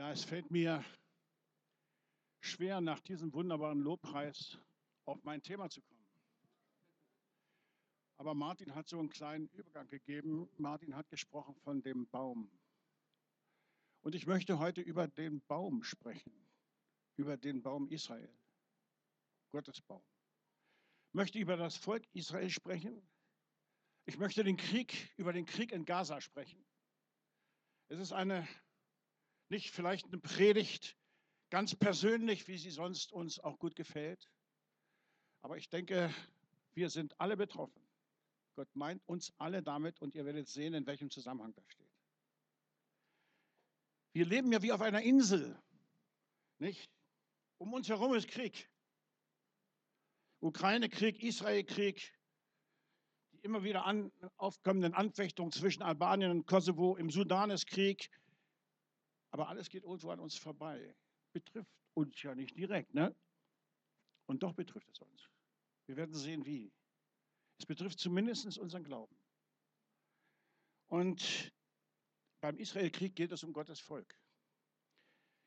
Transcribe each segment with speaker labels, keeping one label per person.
Speaker 1: Ja, es fällt mir schwer, nach diesem wunderbaren Lobpreis auf mein Thema zu kommen. Aber Martin hat so einen kleinen Übergang gegeben. Martin hat gesprochen von dem Baum. Und ich möchte heute über den Baum sprechen, über den Baum Israel, Gottes Baum. Ich möchte über das Volk Israel sprechen. Ich möchte den Krieg, über den Krieg in Gaza sprechen. Es ist eine, nicht vielleicht eine Predigt, ganz persönlich, wie sie sonst uns auch gut gefällt. Aber ich denke, wir sind alle betroffen. Gott meint uns alle damit und ihr werdet sehen, in welchem Zusammenhang das steht. Wir leben ja wie auf einer Insel, nicht? Um uns herum ist Krieg. Ukraine-Krieg, Israel-Krieg, die immer wieder an, aufkommenden Anfechtungen zwischen Albanien und Kosovo, im Sudan ist Krieg. Aber alles geht irgendwo an uns vorbei. Betrifft uns ja nicht direkt, ne? Und doch betrifft es uns. Wir werden sehen, wie. Es betrifft zumindest unseren Glauben. Und beim Israelkrieg geht es um Gottes Volk.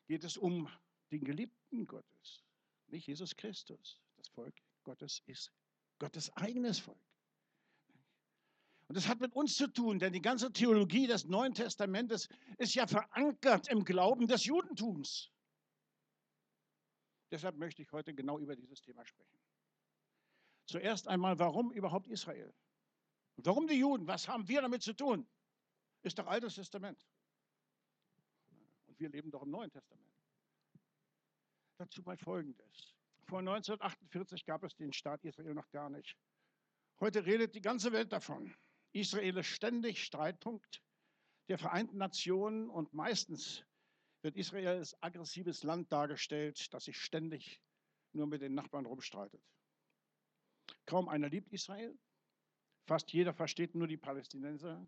Speaker 1: Geht es um den Geliebten Gottes, nicht Jesus Christus. Das Volk Gottes ist Gottes eigenes Volk. Und das hat mit uns zu tun, denn die ganze Theologie des Neuen Testamentes ist ja verankert im Glauben des Judentums. Deshalb möchte ich heute genau über dieses Thema sprechen. Zuerst einmal, warum überhaupt Israel? Warum die Juden? Was haben wir damit zu tun? Ist doch Altes Testament. Und wir leben doch im Neuen Testament. Dazu mal Folgendes. Vor 1948 gab es den Staat Israel noch gar nicht. Heute redet die ganze Welt davon. Israel ist ständig Streitpunkt der Vereinten Nationen und meistens wird Israel als aggressives Land dargestellt, das sich ständig nur mit den Nachbarn rumstreitet. Kaum einer liebt Israel, fast jeder versteht nur die Palästinenser.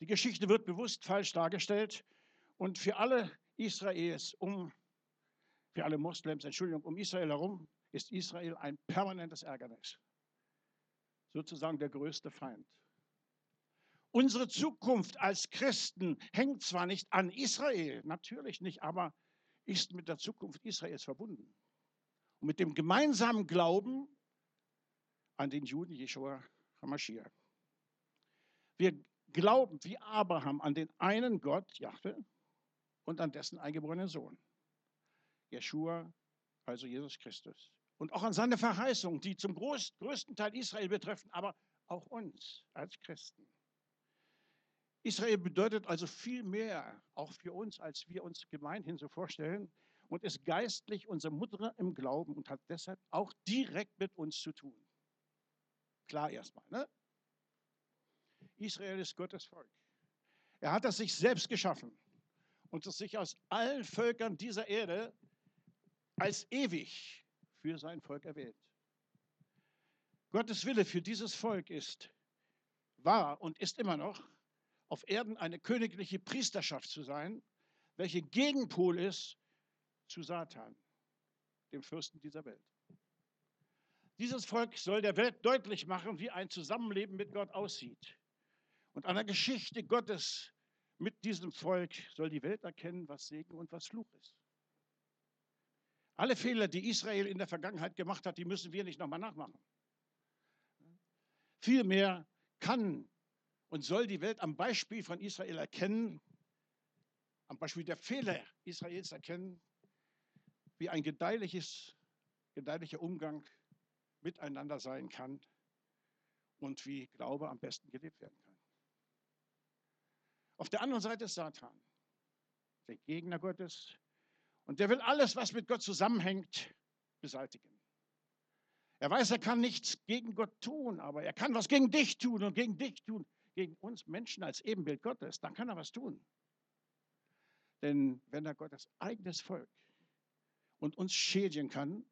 Speaker 1: Die Geschichte wird bewusst falsch dargestellt und für alle Israels um für alle Moslems, Entschuldigung, um Israel herum ist Israel ein permanentes Ärgernis. Sozusagen der größte Feind. Unsere Zukunft als Christen hängt zwar nicht an Israel, natürlich nicht, aber ist mit der Zukunft Israels verbunden. Und mit dem gemeinsamen Glauben an den Juden Jeschua HaMashiach. Wir glauben wie Abraham an den einen Gott, Jahwe, und an dessen eingeborenen Sohn. Jeschua, also Jesus Christus. Und auch an seine Verheißungen, die zum größten Teil Israel betreffen, aber auch uns als Christen. Israel bedeutet also viel mehr, auch für uns, als wir uns gemeinhin so vorstellen, und ist geistlich unsere Mutter im Glauben und hat deshalb auch direkt mit uns zu tun. Klar erstmal, ne? Israel ist Gottes Volk. Er hat es sich selbst geschaffen und es sich aus allen Völkern dieser Erde als ewig für sein Volk erwählt. Gottes Wille für dieses Volk ist, war und ist immer noch, auf Erden eine königliche Priesterschaft zu sein, welche Gegenpol ist zu Satan, dem Fürsten dieser Welt. Dieses Volk soll der Welt deutlich machen, wie ein Zusammenleben mit Gott aussieht. Und an der Geschichte Gottes mit diesem Volk soll die Welt erkennen, was Segen und was Fluch ist. Alle Fehler, die Israel in der Vergangenheit gemacht hat, die müssen wir nicht nochmal nachmachen. Vielmehr kann und soll die Welt am Beispiel von Israel erkennen, am Beispiel der Fehler Israels erkennen, wie ein gedeihliches, gedeihlicher Umgang miteinander sein kann und wie Glaube am besten gelebt werden kann. Auf der anderen Seite ist Satan, der Gegner Gottes, und der will alles, was mit Gott zusammenhängt, beseitigen. Er weiß, er kann nichts gegen Gott tun, aber er kann was gegen dich tun und gegen dich tun, gegen uns Menschen als Ebenbild Gottes. Dann kann er was tun. Denn wenn er Gottes eigenes Volk und uns schädigen kann,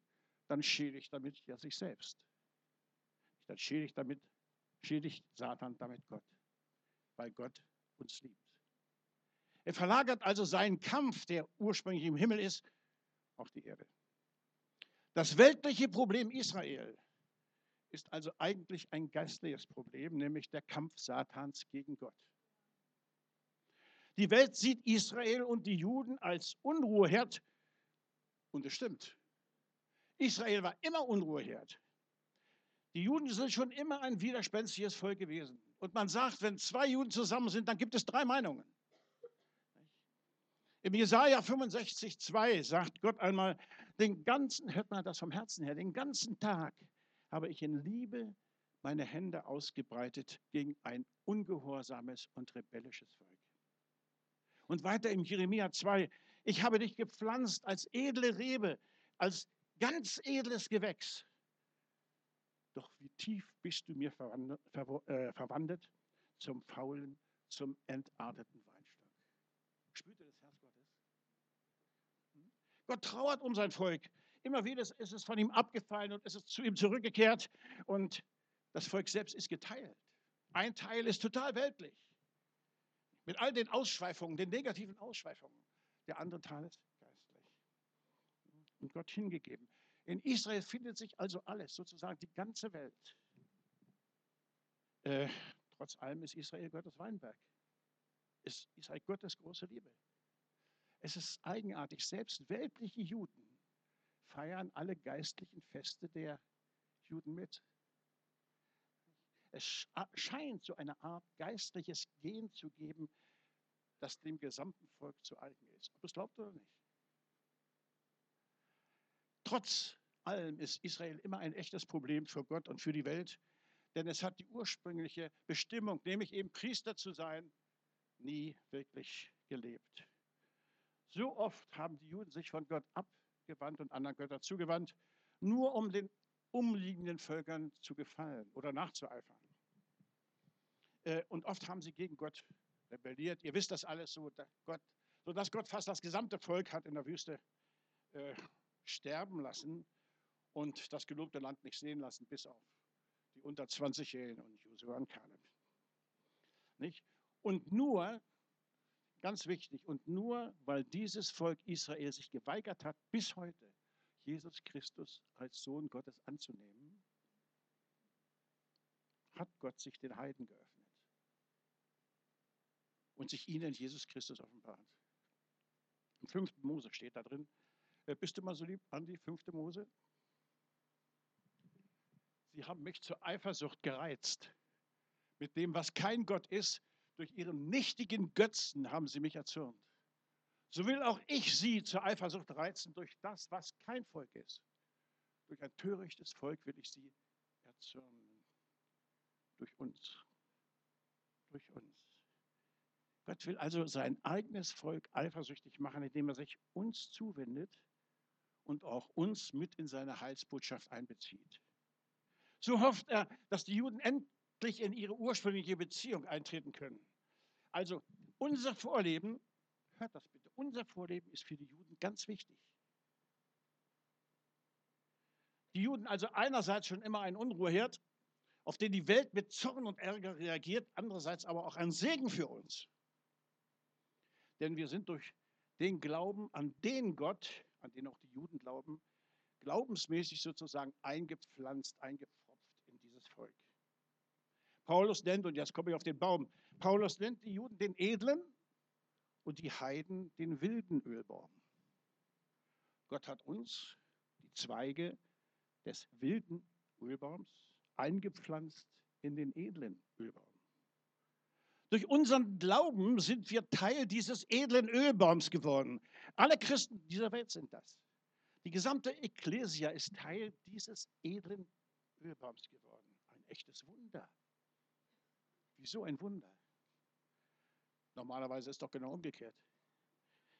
Speaker 1: dann schädigt damit ja sich selbst. Dann schädigt damit, schädigt Satan damit Gott, weil Gott uns liebt. Er verlagert also seinen Kampf, der ursprünglich im Himmel ist, auf die Erde. Das weltliche Problem Israel ist also eigentlich ein geistliches Problem, nämlich der Kampf Satans gegen Gott. Die Welt sieht Israel und die Juden als Unruheherd. Und es stimmt. Israel war immer Unruheherd. Die Juden sind schon immer ein widerspenstiges Volk gewesen. Und man sagt, wenn zwei Juden zusammen sind, dann gibt es drei Meinungen. Im Jesaja 65, 2 sagt Gott einmal, den ganzen, hört man das vom Herzen her, den ganzen Tag habe ich in Liebe meine Hände ausgebreitet gegen ein ungehorsames und rebellisches Volk. Und weiter im Jeremia 2, ich habe dich gepflanzt als edle Rebe, als ganz edles Gewächs. Doch wie tief bist du mir verwandelt, äh, verwandelt zum faulen, zum entarteten Weinstock. Spürt ihr das Herz Gottes? Hm? Gott trauert um sein Volk. Immer wieder ist es von ihm abgefallen und ist es zu ihm zurückgekehrt. Und das Volk selbst ist geteilt. Ein Teil ist total weltlich. Mit all den Ausschweifungen, den negativen Ausschweifungen. Der andere Teil ist geistlich. Und Gott hingegeben. In Israel findet sich also alles, sozusagen die ganze Welt. Äh, trotz allem ist Israel Gottes Weinberg. Ist Israel Gottes große Liebe. Es ist eigenartig, selbst weltliche Juden feiern alle geistlichen Feste der Juden mit. Es scheint so eine Art geistliches Gen zu geben, das dem gesamten Volk zu eigen ist. Ob es glaubt oder nicht. Trotz allem ist Israel immer ein echtes Problem für Gott und für die Welt, denn es hat die ursprüngliche Bestimmung, nämlich eben Priester zu sein, nie wirklich gelebt. So oft haben die Juden sich von Gott abgewandt und anderen Göttern zugewandt, nur um den umliegenden Völkern zu gefallen oder nachzueifern. Äh, und oft haben sie gegen Gott rebelliert. Ihr wisst das alles so, Gott, sodass Gott fast das gesamte Volk hat in der Wüste äh, sterben lassen und das gelobte Land nicht sehen lassen, bis auf die unter 20-Jährigen und Josua und Kaleb. Nicht? Und nur, ganz wichtig, und nur weil dieses Volk Israel sich geweigert hat, bis heute Jesus Christus als Sohn Gottes anzunehmen, hat Gott sich den Heiden geöffnet und sich ihnen Jesus Christus offenbart. Im 5. Mose steht da drin. Äh, bist du mal so lieb, Andi, 5. Mose? Sie haben mich zur Eifersucht gereizt. Mit dem, was kein Gott ist, durch ihren nichtigen Götzen haben sie mich erzürnt. So will auch ich sie zur Eifersucht reizen durch das, was kein Volk ist. Durch ein törichtes Volk will ich sie erzürnen. Durch uns. Durch uns. Gott will also sein eigenes Volk eifersüchtig machen, indem er sich uns zuwendet und auch uns mit in seine Heilsbotschaft einbezieht. So hofft er, dass die Juden endlich in ihre ursprüngliche Beziehung eintreten können. Also unser Vorleben, hört das bitte, unser Vorleben ist für die Juden ganz wichtig. Die Juden also einerseits schon immer ein Unruheherd, auf den die Welt mit Zorn und Ärger reagiert, andererseits aber auch ein Segen für uns. Denn wir sind durch den Glauben an den Gott, an den auch die Juden glauben, glaubensmäßig sozusagen eingepflanzt, eingepfropft in dieses Volk. Paulus nennt, und jetzt komme ich auf den Baum, Paulus nennt die Juden den edlen und die Heiden den wilden Ölbaum. Gott hat uns, die Zweige des wilden Ölbaums, eingepflanzt in den edlen Ölbaum. Durch unseren Glauben sind wir Teil dieses edlen Ölbaums geworden. Alle Christen dieser Welt sind das. Die gesamte Ekklesia ist Teil dieses edlen Ölbaums geworden. Ein echtes Wunder. Wieso ein Wunder? Normalerweise ist doch genau umgekehrt.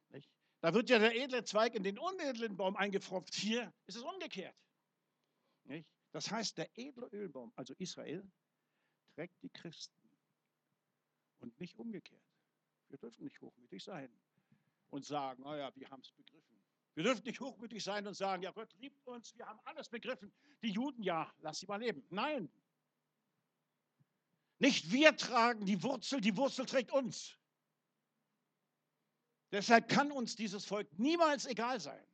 Speaker 1: Nicht? Da wird ja der edle Zweig in den unedlen Baum eingepfropft. Hier ist es umgekehrt. Nicht? Das heißt, der edle Ölbaum, also Israel, trägt die Christen und nicht umgekehrt. Wir dürfen nicht hochmütig sein und sagen, naja, wir haben es begriffen. Wir dürfen nicht hochmütig sein und sagen, ja, Gott liebt uns, wir haben alles begriffen. Die Juden, ja, lass sie mal leben. Nein. Nicht wir tragen die Wurzel, die Wurzel trägt uns. Deshalb kann uns dieses Volk niemals egal sein.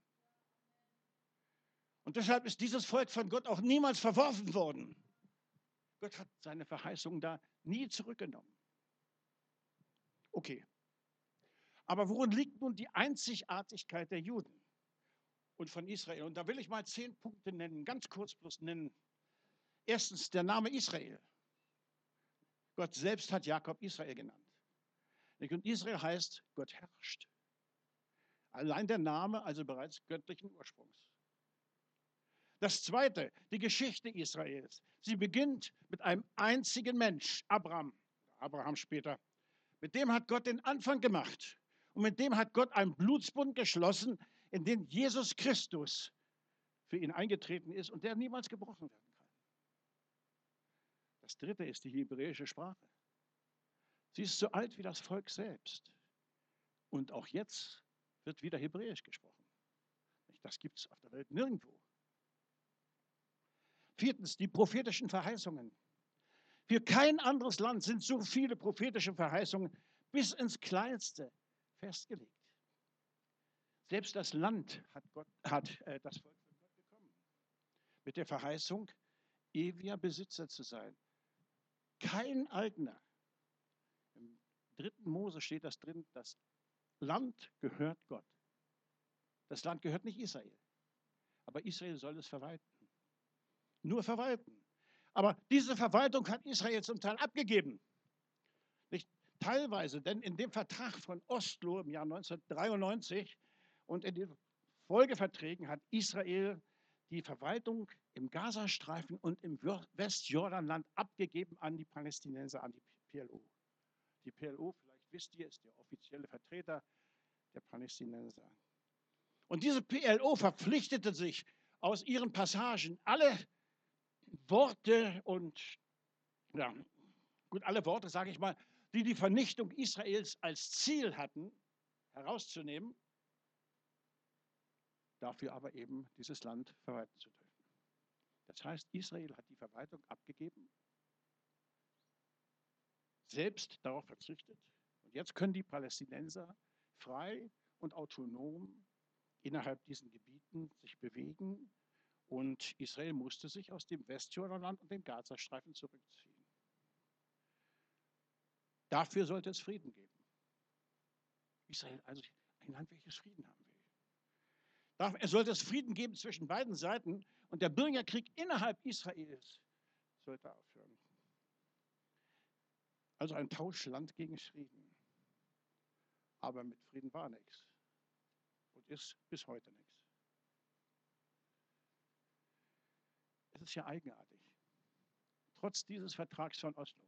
Speaker 1: Und deshalb ist dieses Volk von Gott auch niemals verworfen worden. Gott hat seine Verheißungen da nie zurückgenommen. Okay. Aber worin liegt nun die Einzigartigkeit der Juden und von Israel? Und da will ich mal zehn Punkte nennen, ganz kurz bloß nennen. Erstens der Name Israel. Gott selbst hat Jakob Israel genannt. Und Israel heißt, Gott herrscht. Allein der Name also bereits göttlichen Ursprungs. Das zweite, die Geschichte Israels. Sie beginnt mit einem einzigen Mensch, Abraham, Abraham später. Mit dem hat Gott den Anfang gemacht. Und mit dem hat Gott einen Blutsbund geschlossen, in den Jesus Christus für ihn eingetreten ist und der niemals gebrochen werden kann. Das dritte ist die hebräische Sprache. Sie ist so alt wie das Volk selbst. Und auch jetzt wird wieder Hebräisch gesprochen. Das gibt es auf der Welt nirgendwo. Viertens, die prophetischen Verheißungen. Für kein anderes Land sind so viele prophetische Verheißungen bis ins Kleinste festgelegt. Selbst das Land hat, Gott, hat äh, das Volk von Gott bekommen. Mit der Verheißung, ewiger Besitzer zu sein. Kein eigener. Dritten Mose steht das drin, das Land gehört Gott. Das Land gehört nicht Israel. Aber Israel soll es verwalten. Nur verwalten. Aber diese Verwaltung hat Israel zum Teil abgegeben. Nicht teilweise, denn in dem Vertrag von Oslo im Jahr 1993 und in den Folgeverträgen hat Israel die Verwaltung im Gazastreifen und im Westjordanland abgegeben an die Palästinenser, an die PLO. Die PLO, vielleicht wisst ihr, ist der offizielle Vertreter der Palästinenser. Und diese PLO verpflichtete sich aus ihren Passagen alle Worte und, ja, gut, alle Worte, sage ich mal, die die Vernichtung Israels als Ziel hatten, herauszunehmen, dafür aber eben dieses Land verwalten zu dürfen. Das heißt, Israel hat die Verwaltung abgegeben, selbst darauf verzichtet. Und jetzt können die Palästinenser frei und autonom innerhalb diesen Gebieten sich bewegen und Israel musste sich aus dem Westjordanland und dem Gazastreifen zurückziehen. Dafür sollte es Frieden geben. Israel, also ein Land, welches Frieden haben will. Es sollte es Frieden geben zwischen beiden Seiten und der Bürgerkrieg innerhalb Israels sollte aufhören. Also ein Tauschland gegen Frieden. Aber mit Frieden war nichts und ist bis heute nichts. Es ist ja eigenartig. Trotz dieses Vertrags von Oslo,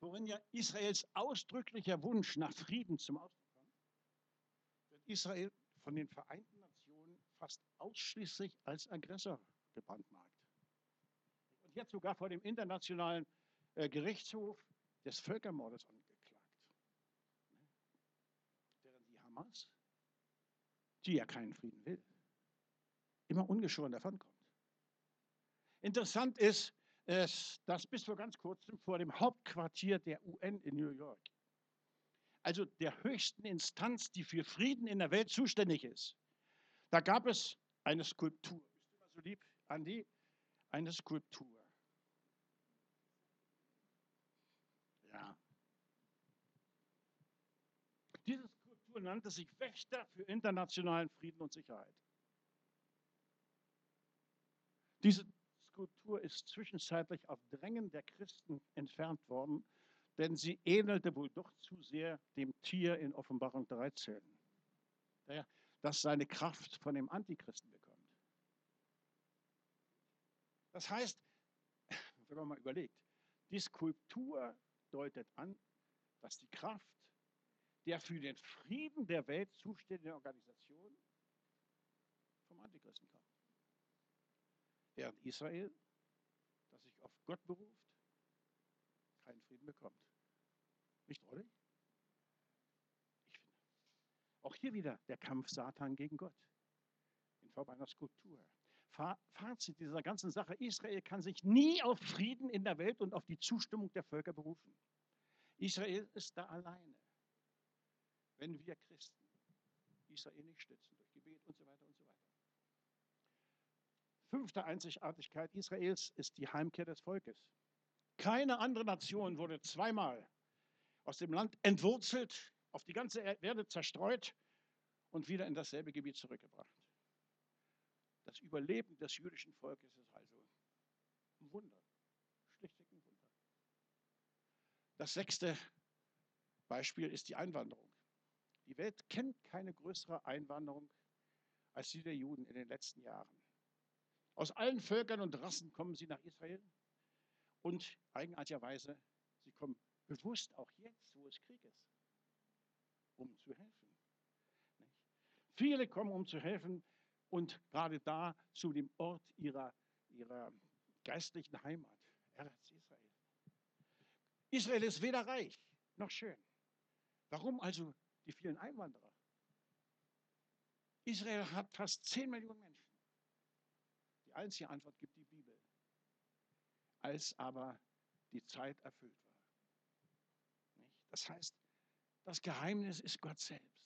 Speaker 1: worin ja Israels ausdrücklicher Wunsch nach Frieden zum Ausdruck kommt, wird Israel von den Vereinten Nationen fast ausschließlich als Aggressor gebrandmarkt. Und jetzt sogar vor dem Internationalen äh, Gerichtshof des Völkermordes angeklagt. Während die Hamas, die ja keinen Frieden will, immer ungeschoren davonkommt. Interessant ist, dass bis vor ganz kurzem vor dem Hauptquartier der UN in New York, also der höchsten Instanz, die für Frieden in der Welt zuständig ist, da gab es eine Skulptur. Bist du mal so lieb, Andi? Eine Skulptur. Ja. Diese Skulptur nannte sich Wächter für internationalen Frieden und Sicherheit. Diese Skulptur ist zwischenzeitlich auf Drängen der Christen entfernt worden, denn sie ähnelte wohl doch zu sehr dem Tier in Offenbarung 13, das seine Kraft von dem Antichristen bekommt. Das heißt, wenn man mal überlegt, die Skulptur deutet an, dass die Kraft der für den Frieden der Welt zuständigen Organisation vom Antichristen kommt. Während Israel, das sich auf Gott beruft, keinen Frieden bekommt. Nicht, oder? Ich finde. Auch hier wieder der Kampf Satan gegen Gott in Form einer Skulptur. Fazit dieser ganzen Sache, Israel kann sich nie auf Frieden in der Welt und auf die Zustimmung der Völker berufen. Israel ist da alleine. Wenn wir Christen Israel nicht stützen durch Gebet und so weiter und so weiter. Fünfte Einzigartigkeit Israels ist die Heimkehr des Volkes. Keine andere Nation wurde zweimal aus dem Land entwurzelt auf die ganze Erde zerstreut und wieder in dasselbe Gebiet zurückgebracht. Das Überleben des jüdischen Volkes ist also ein Wunder, schlichtweg ein Wunder. Das sechste Beispiel ist die Einwanderung. Die Welt kennt keine größere Einwanderung als die der Juden in den letzten Jahren. Aus allen Völkern und Rassen kommen sie nach Israel und eigenartigerweise, sie kommen bewusst auch jetzt, wo es Krieg ist, um zu helfen. Viele kommen, um zu helfen und gerade da zu dem Ort ihrer, ihrer geistlichen Heimat, Eretz Israel. Israel ist weder reich noch schön. Warum also die vielen Einwanderer? Israel hat fast 10 Millionen Menschen. Die einzige Antwort gibt die Bibel. Als aber die Zeit erfüllt war. Das heißt, das Geheimnis ist Gott selbst.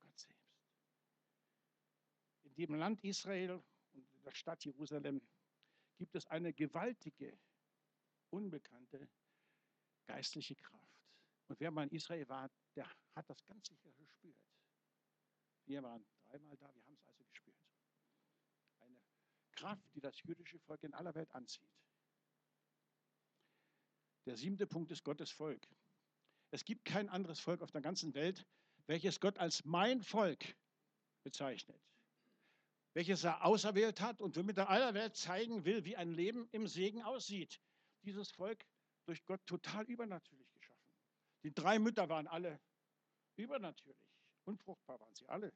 Speaker 1: Gott selbst. In dem Land Israel und in der Stadt Jerusalem gibt es eine gewaltige, unbekannte geistliche Kraft. Und wer mal in Israel war, der hat das ganz sicher gespürt. Wir waren dreimal da, wir haben es also gespürt. Eine Kraft, die das jüdische Volk in aller Welt anzieht. Der siebte Punkt ist Gottes Volk. Es gibt kein anderes Volk auf der ganzen Welt, welches Gott als mein Volk bezeichnet, welches er auserwählt hat und womit er aller Welt zeigen will, wie ein Leben im Segen aussieht. Dieses Volk durch Gott total übernatürlich. Die drei Mütter waren alle übernatürlich. Unfruchtbar waren sie alle.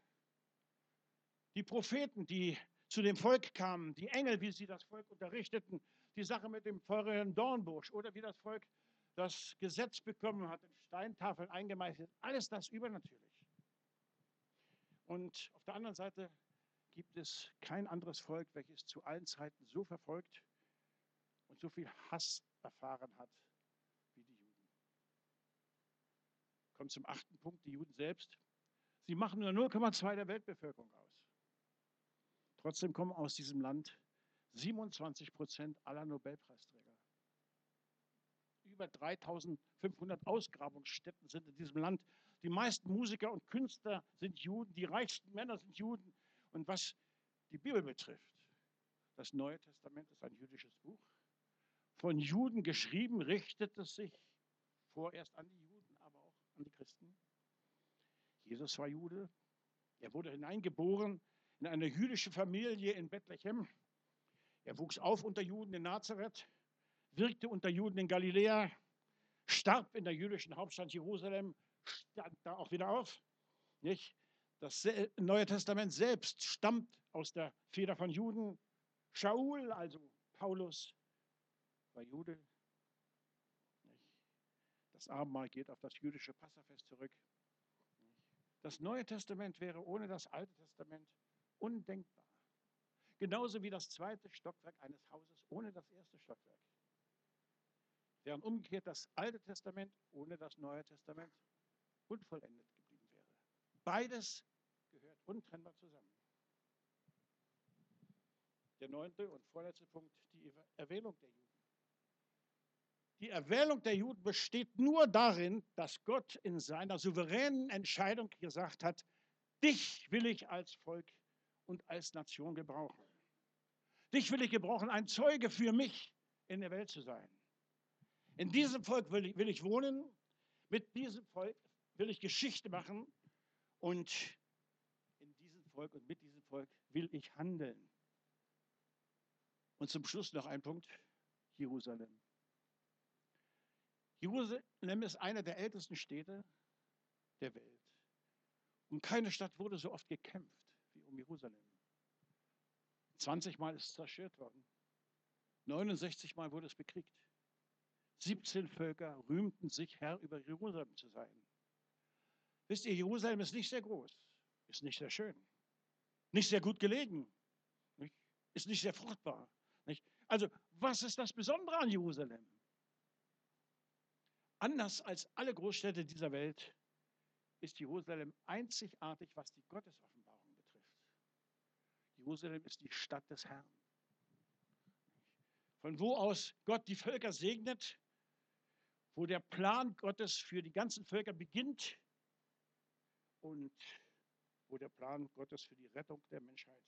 Speaker 1: Die Propheten, die zu dem Volk kamen, die Engel, wie sie das Volk unterrichteten, die Sache mit dem feurigen Dornbusch oder wie das Volk das Gesetz bekommen hat, in Steintafeln eingemeißelt, alles das übernatürlich. Und auf der anderen Seite gibt es kein anderes Volk, welches zu allen Zeiten so verfolgt und so viel Hass erfahren hat wie die Juden. Kommt zum achten Punkt, die Juden selbst. Sie machen nur 0,2 der Weltbevölkerung aus. Trotzdem kommen aus diesem Land 27 Prozent aller Nobelpreisträger. Über 3500 Ausgrabungsstätten sind in diesem Land. Die meisten Musiker und Künstler sind Juden, die reichsten Männer sind Juden. Und was die Bibel betrifft, das Neue Testament ist ein jüdisches Buch. Von Juden geschrieben, richtet es sich vorerst an die Juden, an die Christen. Jesus war Jude. Er wurde hineingeboren in eine jüdische Familie in Bethlehem. Er wuchs auf unter Juden in Nazareth, wirkte unter Juden in Galiläa, starb in der jüdischen Hauptstadt Jerusalem, stand da auch wieder auf. Nicht? Das Neue Testament selbst stammt aus der Feder von Juden. Shaul, also Paulus, war Jude. Das Abendmahl geht auf das jüdische Passafest zurück. Das Neue Testament wäre ohne das Alte Testament undenkbar. Genauso wie das zweite Stockwerk eines Hauses ohne das erste Stockwerk. Während umgekehrt das Alte Testament ohne das Neue Testament unvollendet geblieben wäre. Beides gehört untrennbar zusammen. Der neunte und vorletzte Punkt, die Erwählung der Juden. Die Erwählung der Juden besteht nur darin, dass Gott in seiner souveränen Entscheidung gesagt hat, dich will ich als Volk und als Nation gebrauchen. Dich will ich gebrauchen, ein Zeuge für mich in der Welt zu sein. In diesem Volk will ich, will ich wohnen, mit diesem Volk will ich Geschichte machen und in diesem Volk und mit diesem Volk will ich handeln. Und zum Schluss noch ein Punkt, Jerusalem. Jerusalem ist eine der ältesten Städte der Welt. Um keine Stadt wurde so oft gekämpft wie um Jerusalem. 20 Mal ist es zerstört worden. 69 Mal wurde es bekriegt. 17 Völker rühmten sich, Herr über Jerusalem zu sein. Wisst ihr, Jerusalem ist nicht sehr groß, ist nicht sehr schön, nicht sehr gut gelegen, nicht? ist nicht sehr fruchtbar. Nicht? Also, was ist das Besondere an Jerusalem? Anders als alle Großstädte dieser Welt ist Jerusalem einzigartig, was die Gottesoffenbarung betrifft. Jerusalem ist die Stadt des Herrn. Von wo aus Gott die Völker segnet, wo der Plan Gottes für die ganzen Völker beginnt und wo der Plan Gottes für die Rettung der Menschheit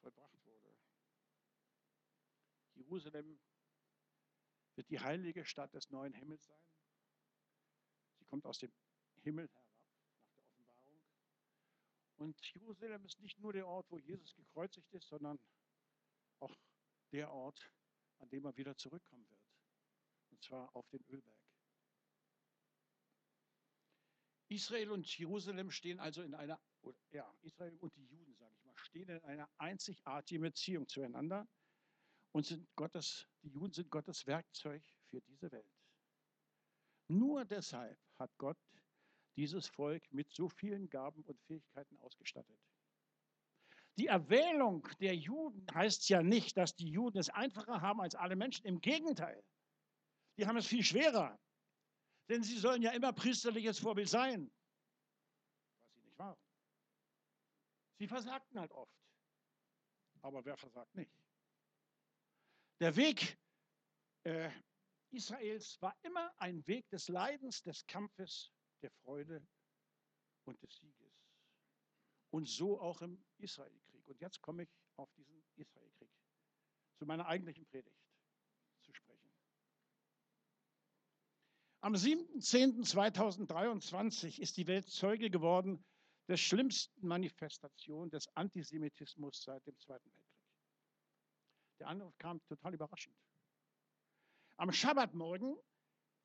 Speaker 1: vollbracht wurde. Jerusalem wird die heilige Stadt des neuen Himmels sein. Sie kommt aus dem Himmel herab nach der Offenbarung. Und Jerusalem ist nicht nur der Ort, wo Jesus gekreuzigt ist, sondern auch der Ort, an dem er wieder zurückkommen wird. Und zwar auf den Ölberg. Israel und Jerusalem stehen also in einer, ja, Israel und die Juden, sage ich mal, stehen in einer einzigartigen Beziehung zueinander und sind Gottes, die Juden sind Gottes Werkzeug für diese Welt. Nur deshalb hat Gott dieses Volk mit so vielen Gaben und Fähigkeiten ausgestattet. Die Erwählung der Juden heißt ja nicht, dass die Juden es einfacher haben als alle Menschen. Im Gegenteil, die haben es viel schwerer. Denn sie sollen ja immer priesterliches Vorbild sein, was sie nicht waren. Sie versagten halt oft. Aber wer versagt nicht? Der Weg äh, Israels war immer ein Weg des Leidens, des Kampfes, der Freude und des Sieges. Und so auch im Israelkrieg. Und jetzt komme ich auf diesen Israelkrieg, zu meiner eigentlichen Predigt zu sprechen. Am 7.10.2023 ist die Welt Zeuge geworden der schlimmsten Manifestation des Antisemitismus seit dem Zweiten Weltkrieg. Der Anruf kam total überraschend. Am Schabbatmorgen,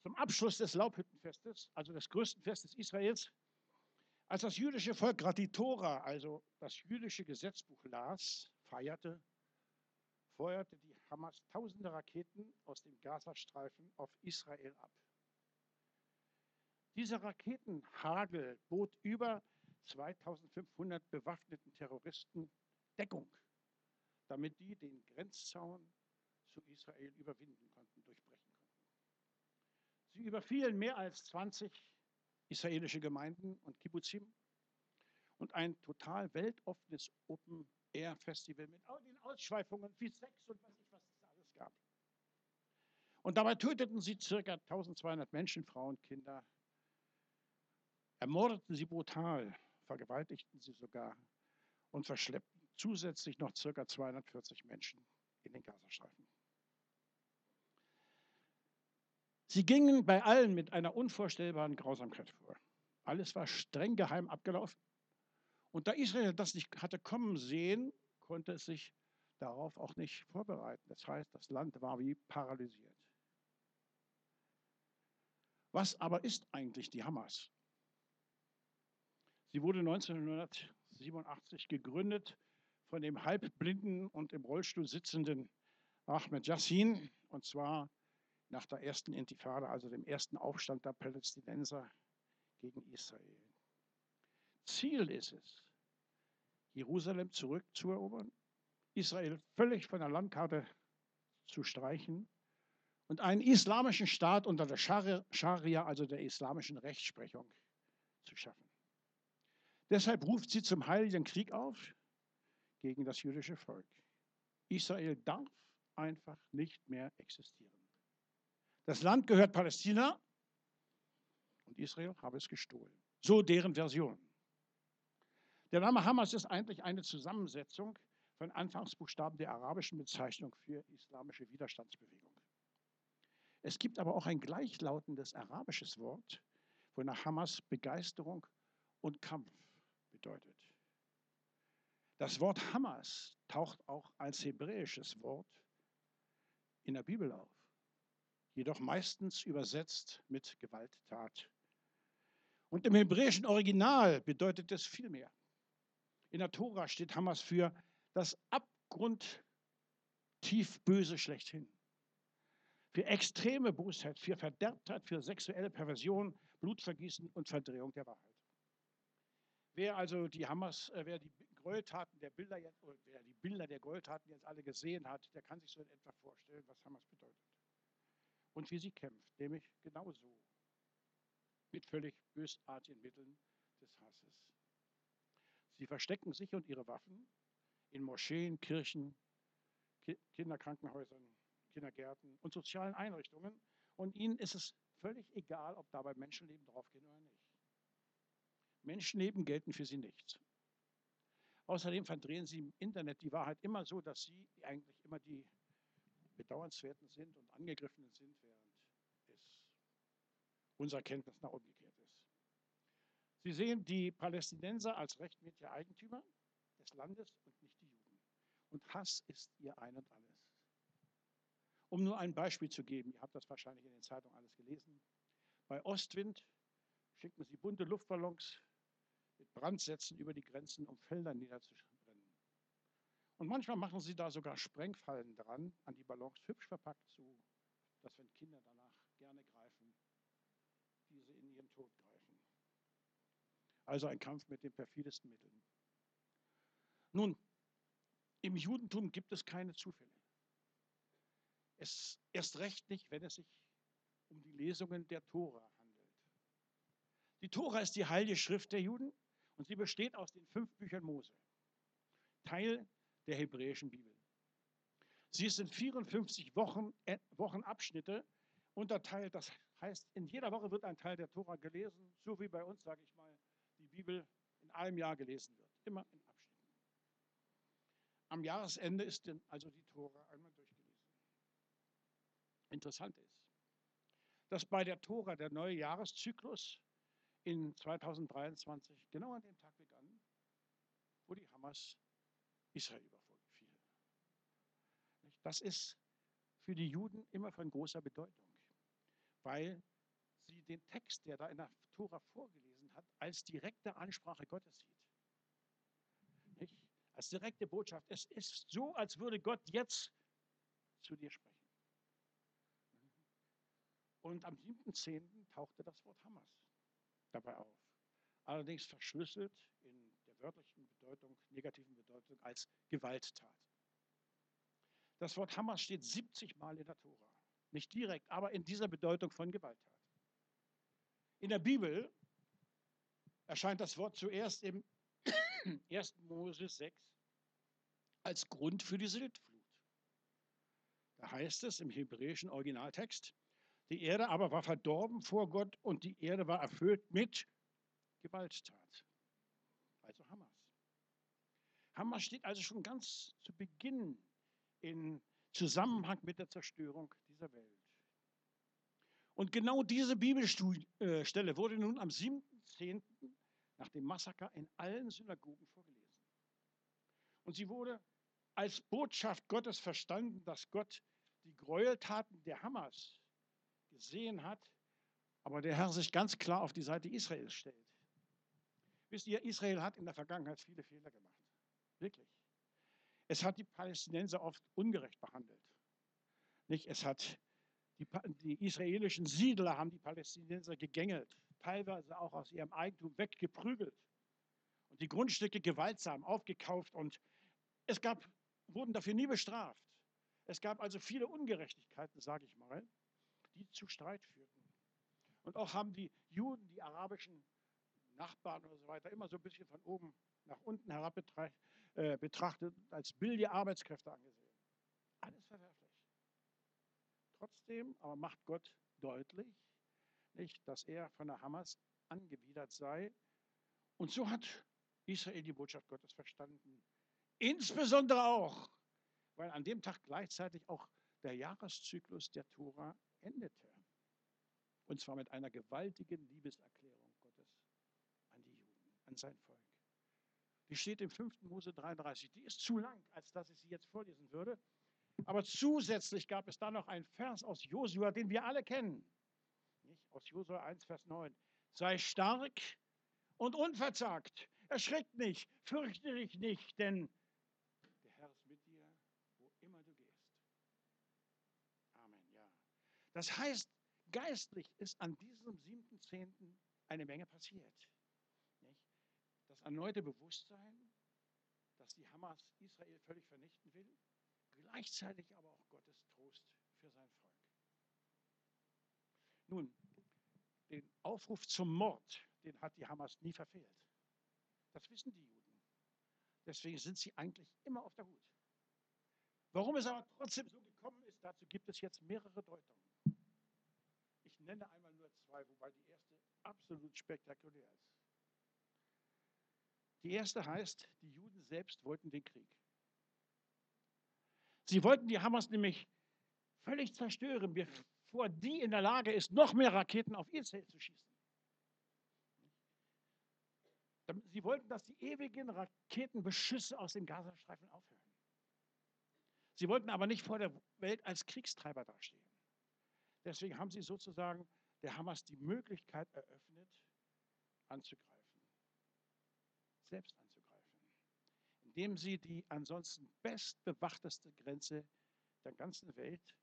Speaker 1: zum Abschluss des Laubhüttenfestes, also des größten Festes Israels, als das jüdische Volk gerade also das jüdische Gesetzbuch las, feierte, feuerte die Hamas tausende Raketen aus dem Gazastreifen auf Israel ab. Dieser Raketenhagel bot über 2500 bewaffneten Terroristen Deckung, damit die den Grenzzaun zu Israel überwinden konnten, durchbrechen konnten. Sie überfielen mehr als 20 israelische Gemeinden und Kibbutzim und ein total weltoffenes Open-Air-Festival mit den Ausschweifungen wie Sex und was ich was es alles gab. Und dabei töteten sie circa 1200 Menschen, Frauen, Kinder, ermordeten sie brutal, vergewaltigten sie sogar und verschleppten zusätzlich noch circa 240 Menschen in den Gazastreifen. Sie gingen bei allen mit einer unvorstellbaren Grausamkeit vor. Alles war streng geheim abgelaufen. Und da Israel das nicht hatte kommen sehen, konnte es sich darauf auch nicht vorbereiten. Das heißt, das Land war wie paralysiert. Was aber ist eigentlich die Hamas? Sie wurde 1987 gegründet von dem halbblinden und im Rollstuhl sitzenden Ahmed Yassin, und zwar nach der ersten Intifada, also dem ersten Aufstand der Palästinenser gegen Israel. Ziel ist es, Jerusalem zurückzuerobern, Israel völlig von der Landkarte zu streichen und einen islamischen Staat unter der Scharia, also der islamischen Rechtsprechung, zu schaffen. Deshalb ruft sie zum Heiligen Krieg auf gegen das jüdische Volk. Israel darf einfach nicht mehr existieren. Das Land gehört Palästina und Israel habe es gestohlen. So deren Version. Der Name Hamas ist eigentlich eine Zusammensetzung von Anfangsbuchstaben der arabischen Bezeichnung für islamische Widerstandsbewegung. Es gibt aber auch ein gleichlautendes arabisches Wort, wonach Hamas Begeisterung und Kampf bedeutet. Das Wort Hamas taucht auch als hebräisches Wort in der Bibel auf, jedoch meistens übersetzt mit Gewalttat. Und im hebräischen Original bedeutet es viel mehr. In der Tora steht Hamas für das abgrundtief Böse schlechthin. Für extreme Bosheit, für Verderbtheit, für sexuelle Perversion, Blutvergießen und Verdrehung der Wahrheit. Wer also die Hamas, äh, wer die Gräueltaten der Bilder jetzt, oder die Bilder der Gräueltaten jetzt alle gesehen hat, der kann sich so in etwa vorstellen, was Hamas bedeutet. Und wie sie kämpft, nämlich genauso. Mit völlig bösartigen Mitteln des Hasses. Sie verstecken sich und ihre Waffen in Moscheen, Kirchen, Kinderkrankenhäusern, Kindergärten und sozialen Einrichtungen. Und ihnen ist es völlig egal, ob dabei Menschenleben draufgehen oder nicht. Menschenleben gelten für sie nichts. Außerdem verdrehen sie im Internet die Wahrheit immer so, dass sie eigentlich immer die Bedauernswerten sind und Angegriffenen sind, während es unserer Kenntnis nach umgekehrt ist. Sie sehen die Palästinenser als rechtmäßige Eigentümer des Landes und nicht die Juden. Und Hass ist ihr ein und alles. Um nur ein Beispiel zu geben, ihr habt das wahrscheinlich in den Zeitungen alles gelesen. Bei Ostwind schicken sie bunte Luftballons Brandsätzen über die Grenzen, um Felder niederzubrennen. Und manchmal machen sie da sogar Sprengfallen dran, an die Ballons hübsch verpackt, so dass wenn Kinder danach gerne greifen, diese in ihren Tod greifen. Also ein Kampf mit den perfidesten Mitteln. Nun, im Judentum gibt es keine Zufälle. Es erst recht nicht, wenn es sich um die Lesungen der Tora handelt. Die Tora ist die heilige Schrift der Juden und sie besteht aus den fünf Büchern Mose, Teil der hebräischen Bibel. Sie ist in 54 Wochen, äh, Wochenabschnitte unterteilt. Das heißt, in jeder Woche wird ein Teil der Tora gelesen, so wie bei uns, sage ich mal, die Bibel in einem Jahr gelesen wird. Immer in Abschnitten. Am Jahresende ist dann also die Tora einmal durchgelesen. Interessant ist, dass bei der Tora der neue Jahreszyklus in 2023 genau an dem Tag begann, wo die Hamas Israel überfiel. Das ist für die Juden immer von großer Bedeutung, weil sie den Text, der da in der Tora vorgelesen hat, als direkte Ansprache Gottes sieht. Nicht? Als direkte Botschaft. Es ist so, als würde Gott jetzt zu dir sprechen. Und am 7.10. tauchte das Wort Hamas dabei auf. Allerdings verschlüsselt in der wörtlichen Bedeutung, negativen Bedeutung als Gewalttat. Das Wort Hamas steht 70 Mal in der Tora. Nicht direkt, aber in dieser Bedeutung von Gewalttat. In der Bibel erscheint das Wort zuerst im 1. Mose 6 als Grund für die Sintflut. Da heißt es im hebräischen Originaltext, die Erde aber war verdorben vor Gott und die Erde war erfüllt mit Gewalttat. Also Hamas. Hamas steht also schon ganz zu Beginn in Zusammenhang mit der Zerstörung dieser Welt. Und genau diese Bibelstelle wurde nun am 7.10. nach dem Massaker in allen Synagogen vorgelesen. Und sie wurde als Botschaft Gottes verstanden, dass Gott die Gräueltaten der Hamas gesehen hat, aber der Herr sich ganz klar auf die Seite Israels stellt. Wisst ihr, Israel hat in der Vergangenheit viele Fehler gemacht. Wirklich. Es hat die Palästinenser oft ungerecht behandelt. Nicht? Es hat die, die israelischen Siedler haben die Palästinenser gegängelt, teilweise auch aus ihrem Eigentum weggeprügelt und die Grundstücke gewaltsam aufgekauft und es gab, wurden dafür nie bestraft. Es gab also viele Ungerechtigkeiten, sage ich mal, die zu Streit führten. Und auch haben die Juden, die arabischen Nachbarn und so weiter, immer so ein bisschen von oben nach unten herab äh, betrachtet, als billige Arbeitskräfte angesehen. Alles verwerflich. Trotzdem aber macht Gott deutlich, nicht, dass er von der Hamas angewidert sei. Und so hat Israel die Botschaft Gottes verstanden. Insbesondere auch, weil an dem Tag gleichzeitig auch der Jahreszyklus der Tora endete. Und zwar mit einer gewaltigen Liebeserklärung Gottes an die Juden, an sein Volk. Die steht im 5. Mose 33. Die ist zu lang, als dass ich sie jetzt vorlesen würde. Aber zusätzlich gab es da noch einen Vers aus Josua, den wir alle kennen. Nicht? Aus Josua 1, Vers 9. Sei stark und unverzagt. Erschreck nicht, fürchte dich nicht, denn der Herr ist mit dir, wo immer du gehst. Amen, ja. Das heißt, geistlich ist an diesem 7.10. eine Menge passiert. Das erneute Bewusstsein, dass die Hamas Israel völlig vernichten will, gleichzeitig aber auch Gottes Trost für sein Volk. Nun, den Aufruf zum Mord, den hat die Hamas nie verfehlt. Das wissen die Juden. Deswegen sind sie eigentlich immer auf der Hut. Warum es aber trotzdem so gekommen ist, dazu gibt es jetzt mehrere Deutungen. Nenne einmal nur zwei, wobei die erste absolut spektakulär ist. Die erste heißt, die Juden selbst wollten den Krieg. Sie wollten die Hamas nämlich völlig zerstören, bevor die in der Lage ist, noch mehr Raketen auf ihr Zelt zu schießen. Sie wollten, dass die ewigen Raketenbeschüsse aus dem Gazastreifen aufhören. Sie wollten aber nicht vor der Welt als Kriegstreiber dastehen. Deswegen haben sie sozusagen der Hamas die Möglichkeit eröffnet, anzugreifen, selbst anzugreifen, indem sie die ansonsten bestbewachteste Grenze der ganzen Welt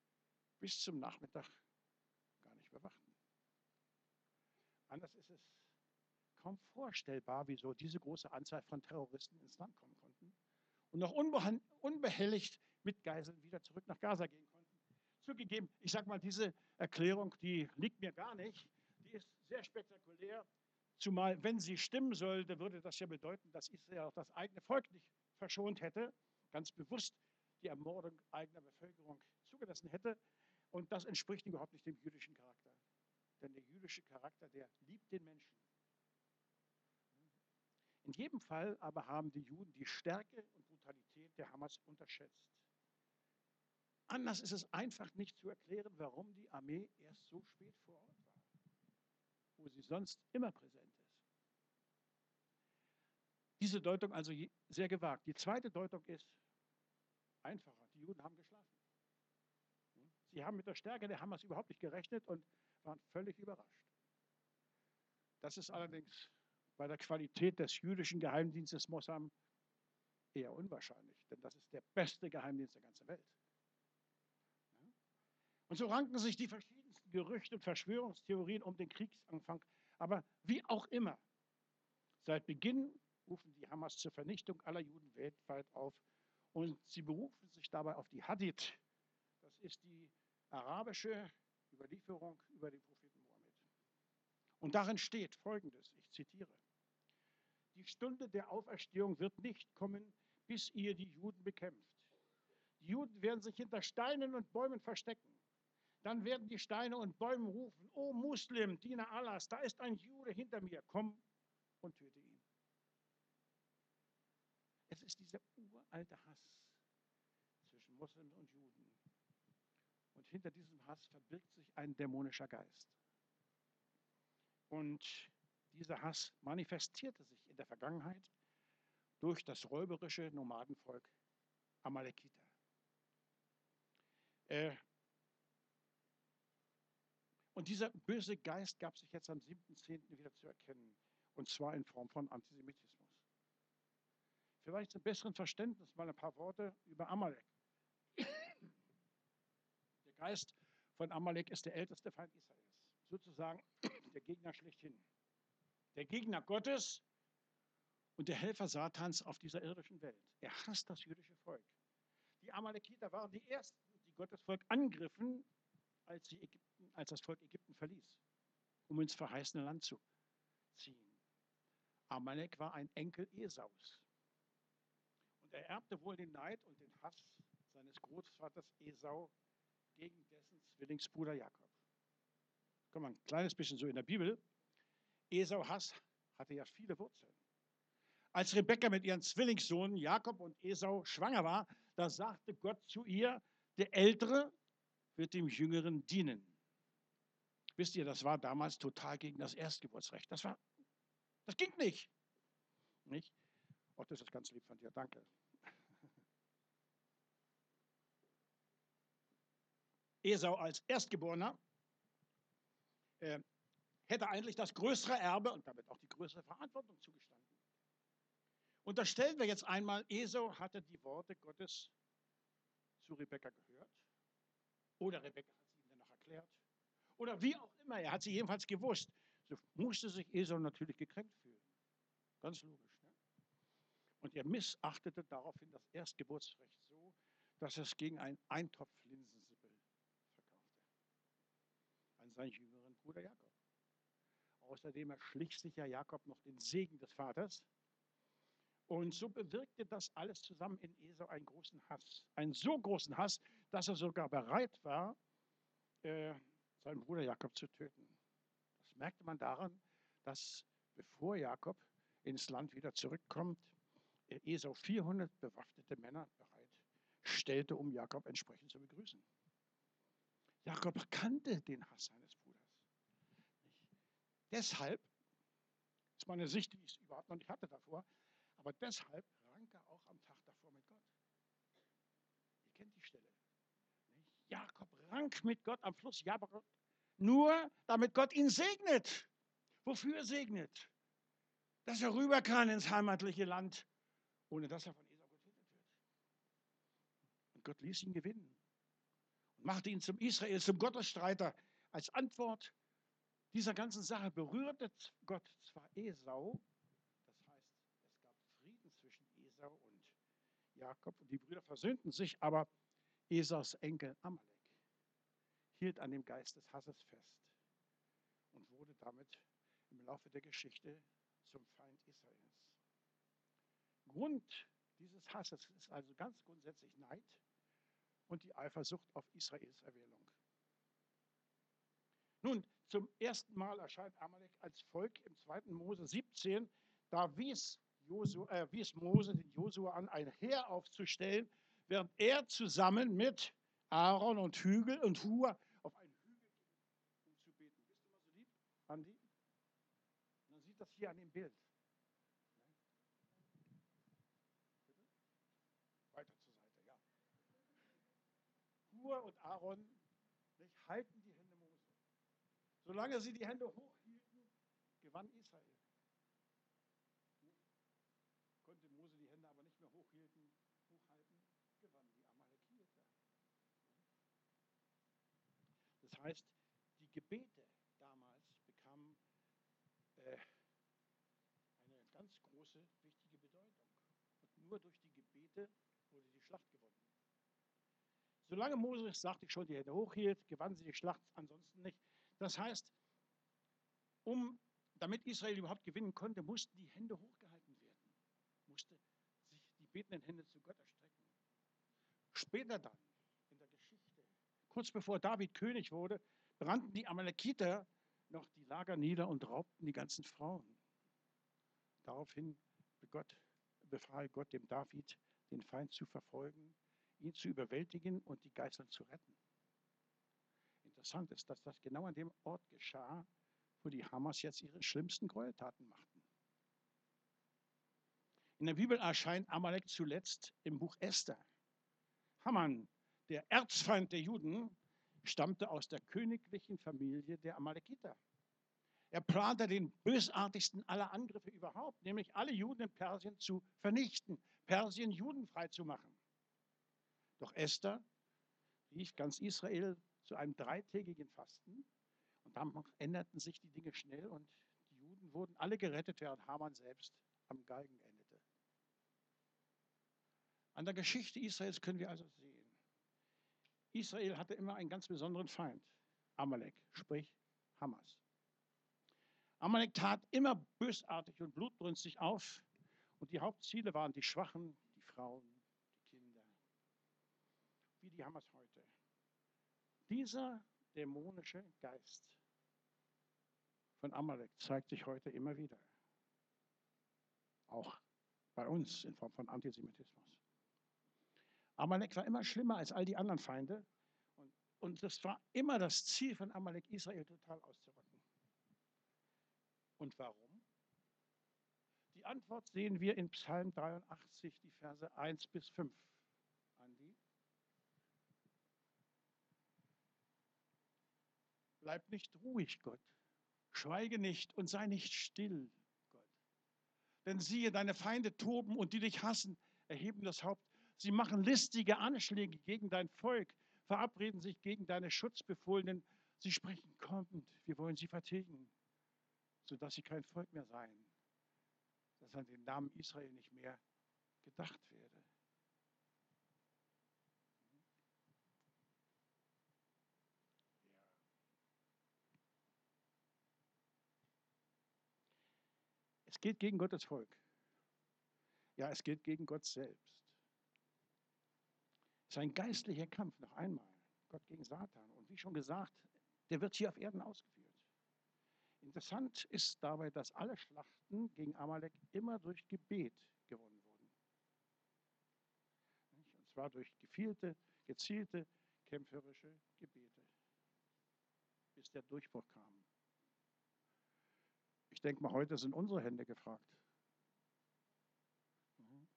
Speaker 1: bis zum Nachmittag gar nicht bewachten. Anders ist es kaum vorstellbar, wieso diese große Anzahl von Terroristen ins Land kommen konnten und noch unbehelligt mit Geiseln wieder zurück nach Gaza gehen konnten. Zugegeben, ich sage mal, diese Erklärung, die liegt mir gar nicht. Die ist sehr spektakulär. Zumal, wenn sie stimmen sollte, würde das ja bedeuten, dass Israel auch das eigene Volk nicht verschont hätte, ganz bewusst die Ermordung eigener Bevölkerung zugelassen hätte. Und das entspricht überhaupt nicht dem jüdischen Charakter. Denn der jüdische Charakter, der liebt den Menschen. In jedem Fall aber haben die Juden die Stärke und Brutalität der Hamas unterschätzt. Anders ist es einfach nicht zu erklären, warum die Armee erst so spät vor Ort war, wo sie sonst immer präsent ist. Diese Deutung also sehr gewagt. Die zweite Deutung ist einfacher. Die Juden haben geschlafen. Sie haben mit der Stärke der Hamas überhaupt nicht gerechnet und waren völlig überrascht. Das ist allerdings bei der Qualität des jüdischen Geheimdienstes Mossam eher unwahrscheinlich, denn das ist der beste Geheimdienst der ganzen Welt. Und so ranken sich die verschiedensten Gerüchte und Verschwörungstheorien um den Kriegsanfang. Aber wie auch immer, seit Beginn rufen die Hamas zur Vernichtung aller Juden weltweit auf und sie berufen sich dabei auf die Hadith. Das ist die arabische Überlieferung über den Propheten Mohammed. Und darin steht Folgendes, ich zitiere. Die Stunde der Auferstehung wird nicht kommen, bis ihr die Juden bekämpft. Die Juden werden sich hinter Steinen und Bäumen verstecken. Dann werden die Steine und Bäume rufen, O Muslim, Diener Allahs, da ist ein Jude hinter mir, komm und töte ihn. Es ist dieser uralte Hass zwischen Muslims und Juden. Und hinter diesem Hass verbirgt sich ein dämonischer Geist. Und dieser Hass manifestierte sich in der Vergangenheit durch das räuberische Nomadenvolk Amalekiter. Äh, und dieser böse Geist gab sich jetzt am 7.10. wieder zu erkennen, und zwar in Form von Antisemitismus. Vielleicht zum besseren Verständnis mal ein paar Worte über Amalek. Der Geist von Amalek ist der älteste Feind Israels, sozusagen der Gegner schlechthin der Gegner Gottes und der Helfer Satans auf dieser irdischen Welt. Er hasst das jüdische Volk. Die Amalekiter waren die ersten, die Gottes Volk angriffen, als, sie Ägypten, als das Volk Ägypten verließ, um ins verheißene Land zu ziehen. Amalek war ein Enkel Esaus. Und er erbte wohl den Neid und den Hass seines Großvaters Esau gegen dessen Zwillingsbruder Jakob. Kommt mal ein kleines bisschen so in der Bibel. Esau Hass hatte ja viele Wurzeln. Als Rebekka mit ihren Zwillingssohnen Jakob und Esau schwanger war, da sagte Gott zu ihr, der Ältere wird dem Jüngeren dienen. Wisst ihr, das war damals total gegen das Erstgeburtsrecht. Das war, das ging nicht. Nicht? Oh, das ist ganz lieb von dir, danke. Esau als Erstgeborener äh, hätte eigentlich das größere Erbe und damit auch die größere Verantwortung zugestanden. Unterstellen wir jetzt einmal, Esau hatte die Worte Gottes zu Rebekka gehört. Oder Rebekka hat sie ihm dann noch erklärt. Oder wie auch immer, er hat sie jedenfalls gewusst. So musste sich Esau natürlich gekränkt fühlen. Ganz logisch. Ne? Und er missachtete daraufhin das Erstgeburtsrecht so, dass er es gegen einen Eintopf Linsensippel verkaufte. An seinen jüngeren Bruder Jakob. Außerdem erschlich sich ja Jakob noch den Segen des Vaters. Und so bewirkte das alles zusammen in Esau einen großen Hass. Einen so großen Hass, dass er sogar bereit war, äh, seinen Bruder Jakob zu töten. Das merkte man daran, dass bevor Jakob ins Land wieder zurückkommt, Esau 400 bewaffnete Männer bereit stellte, um Jakob entsprechend zu begrüßen. Jakob kannte den Hass seines Bruders. Deshalb, das ist meine Sicht, die ich überhaupt noch nicht hatte davor, aber deshalb rang er auch am Tag davor mit Gott. Ihr kennt die Stelle. Jakob rang mit Gott am Fluss Jakob, nur damit Gott ihn segnet. Wofür segnet? Dass er rüber kann ins heimatliche Land, ohne dass er von Esau getötet wird. Und Gott ließ ihn gewinnen und machte ihn zum Israel, zum Gottesstreiter. Als Antwort dieser ganzen Sache berührte Gott zwar Esau, das heißt, es gab Frieden zwischen Esau und Jakob und die Brüder versöhnten sich, aber Esaus Enkel Amalek hielt an dem Geist des Hasses fest und wurde damit im Laufe der Geschichte zum Feind Israels. Grund dieses Hasses ist also ganz grundsätzlich Neid und die Eifersucht auf Israels Erwählung. Nun, zum ersten Mal erscheint Amalek als Volk im 2. Mose 17. Da wies, Josu, äh, wies Mose den Josua an, ein Heer aufzustellen, während er zusammen mit Aaron und Hügel und Hur auf einen Hügel ging, um zu beten. Bist du mal so lieb, Andi? Man sieht das hier an dem Bild. Weiter zur Seite, ja. Hur und Aaron nicht, halten die Hände Mose. Solange sie die Hände hochhielten, gewann Israel. Konnte Mose die Hände aber nicht mehr hochhielten, hochhalten, gewannen die Amalekiter. Das heißt, die Gebete damals bekamen äh, eine ganz große, wichtige Bedeutung. Und nur durch die Gebete wurde die Schlacht gewonnen. Solange Moses, sagte ich schon, die Hände hochhielt, gewann sie die Schlacht, ansonsten nicht. Das heißt, um, damit Israel überhaupt gewinnen konnte, mussten die Hände hochgehalten werden, musste sich die betenden Hände zu Gott erstrecken. Später dann, in der Geschichte, kurz bevor David König wurde, brannten die Amalekiter noch die Lager nieder und raubten die ganzen Frauen. Daraufhin Gott, befahl Gott dem David, den Feind zu verfolgen, ihn zu überwältigen und die Geißeln zu retten. Interessant ist, dass das genau an dem Ort geschah, wo die Hamas jetzt ihre schlimmsten Gräueltaten machten. In der Bibel erscheint Amalek zuletzt im Buch Esther. Haman, der Erzfeind der Juden, stammte aus der königlichen Familie der Amalekiter. Er plante den bösartigsten aller Angriffe überhaupt, nämlich alle Juden in Persien zu vernichten, Persien judenfrei zu machen. Doch Esther rief ganz Israel zu einem dreitägigen Fasten und dann änderten sich die Dinge schnell und die Juden wurden alle gerettet, während Haman selbst am Galgen endete. An der Geschichte Israels können wir also sehen, Israel hatte immer einen ganz besonderen Feind, Amalek, sprich Hamas. Amalek tat immer bösartig und blutbrünstig auf und die Hauptziele waren die Schwachen, die Frauen, die Kinder, wie die Hamas heute. Dieser dämonische Geist von Amalek zeigt sich heute immer wieder. Auch bei uns in Form von Antisemitismus. Amalek war immer schlimmer als all die anderen Feinde. Und, und das war immer das Ziel von Amalek, Israel total auszurotten. Und warum? Die Antwort sehen wir in Psalm 83, die Verse 1 bis 5. Andi? Bleib nicht ruhig, Gott. Schweige nicht und sei nicht still, Gott. Denn siehe, deine Feinde toben und die dich hassen, erheben das Haupt Sie machen listige Anschläge gegen dein Volk, verabreden sich gegen deine Schutzbefohlenen. Sie sprechen, kommt, wir wollen sie vertilgen, sodass sie kein Volk mehr seien, dass an den Namen Israel nicht mehr gedacht werde. Es geht gegen Gottes Volk. Ja, es geht gegen Gott selbst. Es ist ein geistlicher Kampf noch einmal. Gott gegen Satan. Und wie schon gesagt, der wird hier auf Erden ausgeführt. Interessant ist dabei, dass alle Schlachten gegen Amalek immer durch Gebet gewonnen wurden. Und zwar durch gefielte, gezielte, kämpferische Gebete, bis der Durchbruch kam. Ich denke mal, heute sind unsere Hände gefragt. Mhm.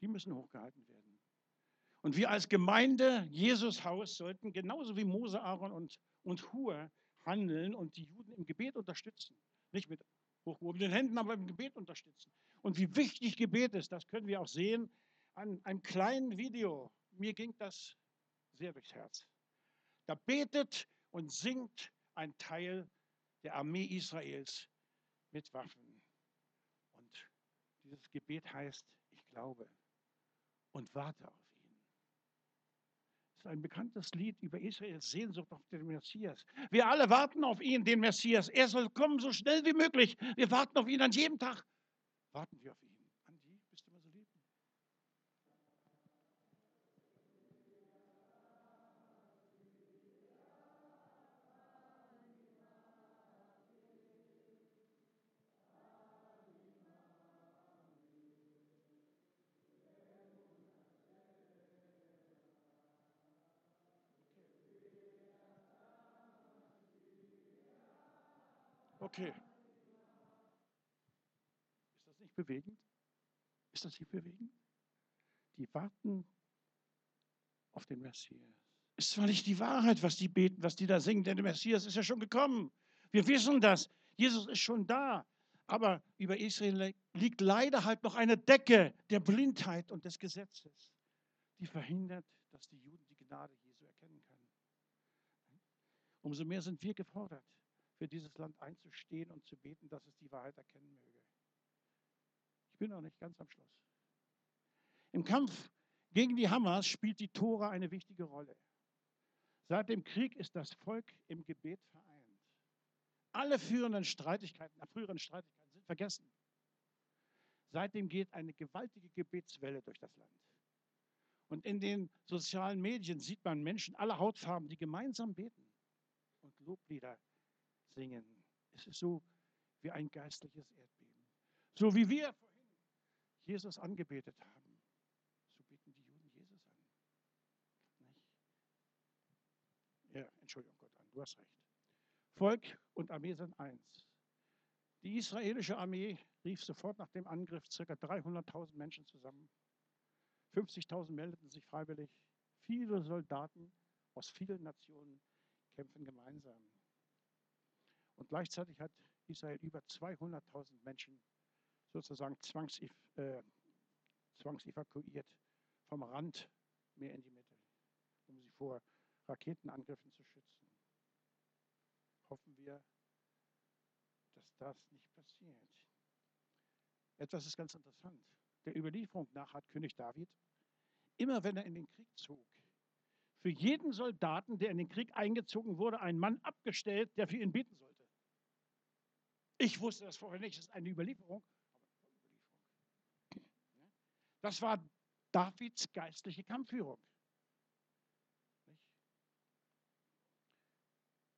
Speaker 1: Die müssen hochgehalten werden. Und wir als Gemeinde, Jesus Haus, sollten genauso wie Mose, Aaron und, und Hur handeln und die Juden im Gebet unterstützen. Nicht mit hochgehobenen Händen, aber im Gebet unterstützen. Und wie wichtig Gebet ist, das können wir auch sehen an einem kleinen Video. Mir ging das sehr durchs Herz. Da betet und singt ein Teil der Armee Israels mit Waffen. Und dieses Gebet heißt, ich glaube und warte auf ein bekanntes Lied über Israels Sehnsucht auf den Messias. Wir alle warten auf ihn, den Messias. Er soll kommen so schnell wie möglich. Wir warten auf ihn an jedem Tag. Warten wir auf ihn. Okay. Ist das nicht bewegend? Ist das nicht bewegend? Die warten auf den Messias. Ist zwar nicht die Wahrheit, was die beten, was die da singen, denn der Messias ist ja schon gekommen. Wir wissen das. Jesus ist schon da. Aber über Israel liegt leider halt noch eine Decke der Blindheit und des Gesetzes, die verhindert, dass die Juden die Gnade Jesu erkennen können. Umso mehr sind wir gefordert für dieses Land einzustehen und zu beten, dass es die Wahrheit erkennen möge. Ich bin noch nicht ganz am Schluss. Im Kampf gegen die Hamas spielt die Tora eine wichtige Rolle. Seit dem Krieg ist das Volk im Gebet vereint. Alle führenden Streitigkeiten, äh, früheren Streitigkeiten sind vergessen. Seitdem geht eine gewaltige Gebetswelle durch das Land. Und in den sozialen Medien sieht man Menschen aller Hautfarben, die gemeinsam beten und Loblieder singen. Es ist so wie ein geistliches Erdbeben. So wie wir vorhin Jesus angebetet haben, so beten die Juden Jesus an. Nicht? Ja, Entschuldigung Gott an, du hast recht. Volk und Armee sind eins. Die israelische Armee rief sofort nach dem Angriff ca. 300.000 Menschen zusammen. 50.000 meldeten sich freiwillig. Viele Soldaten aus vielen Nationen kämpfen gemeinsam. Und gleichzeitig hat Israel über 200.000 Menschen sozusagen zwangsev äh, zwangsevakuiert vom Rand mehr in die Mitte, um sie vor Raketenangriffen zu schützen. Hoffen wir, dass das nicht passiert. Etwas ist ganz interessant. Der Überlieferung nach hat König David, immer wenn er in den Krieg zog, für jeden Soldaten, der in den Krieg eingezogen wurde, einen Mann abgestellt, der für ihn beten sollte. Ich wusste das vorher nicht, das ist eine Überlieferung. Das war Davids geistliche Kampfführung.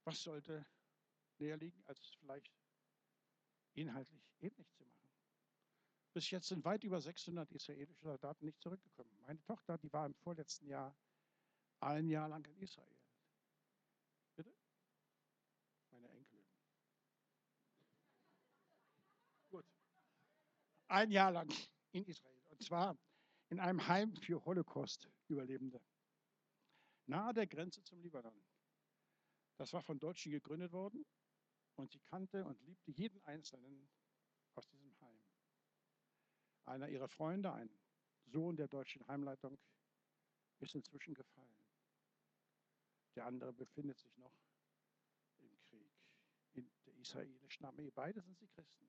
Speaker 1: Was sollte näher liegen, als vielleicht inhaltlich ähnlich zu machen? Bis jetzt sind weit über 600 israelische Soldaten nicht zurückgekommen. Meine Tochter, die war im vorletzten Jahr ein Jahr lang in Israel. Ein Jahr lang in Israel. Und zwar in einem Heim für Holocaust-Überlebende. Nahe der Grenze zum Libanon. Das war von Deutschen gegründet worden und sie kannte und liebte jeden Einzelnen aus diesem Heim. Einer ihrer Freunde, ein Sohn der deutschen Heimleitung, ist inzwischen gefallen. Der andere befindet sich noch im Krieg in der israelischen Armee. Beide sind sie Christen.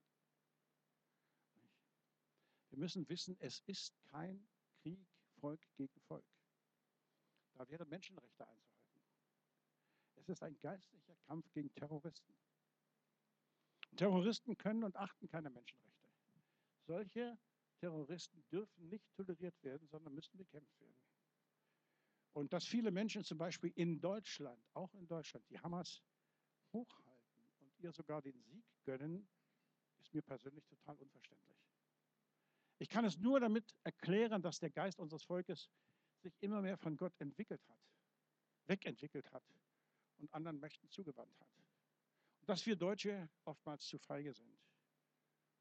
Speaker 1: Wir müssen wissen, es ist kein Krieg Volk gegen Volk. Da wären Menschenrechte einzuhalten. Es ist ein geistlicher Kampf gegen Terroristen. Terroristen können und achten keine Menschenrechte. Solche Terroristen dürfen nicht toleriert werden, sondern müssen bekämpft werden. Und dass viele Menschen zum Beispiel in Deutschland, auch in Deutschland, die Hamas hochhalten und ihr sogar den Sieg gönnen, ist mir persönlich total unverständlich. Ich kann es nur damit erklären, dass der Geist unseres Volkes sich immer mehr von Gott entwickelt hat, wegentwickelt hat und anderen Mächten zugewandt hat. Und dass wir Deutsche oftmals zu feige sind,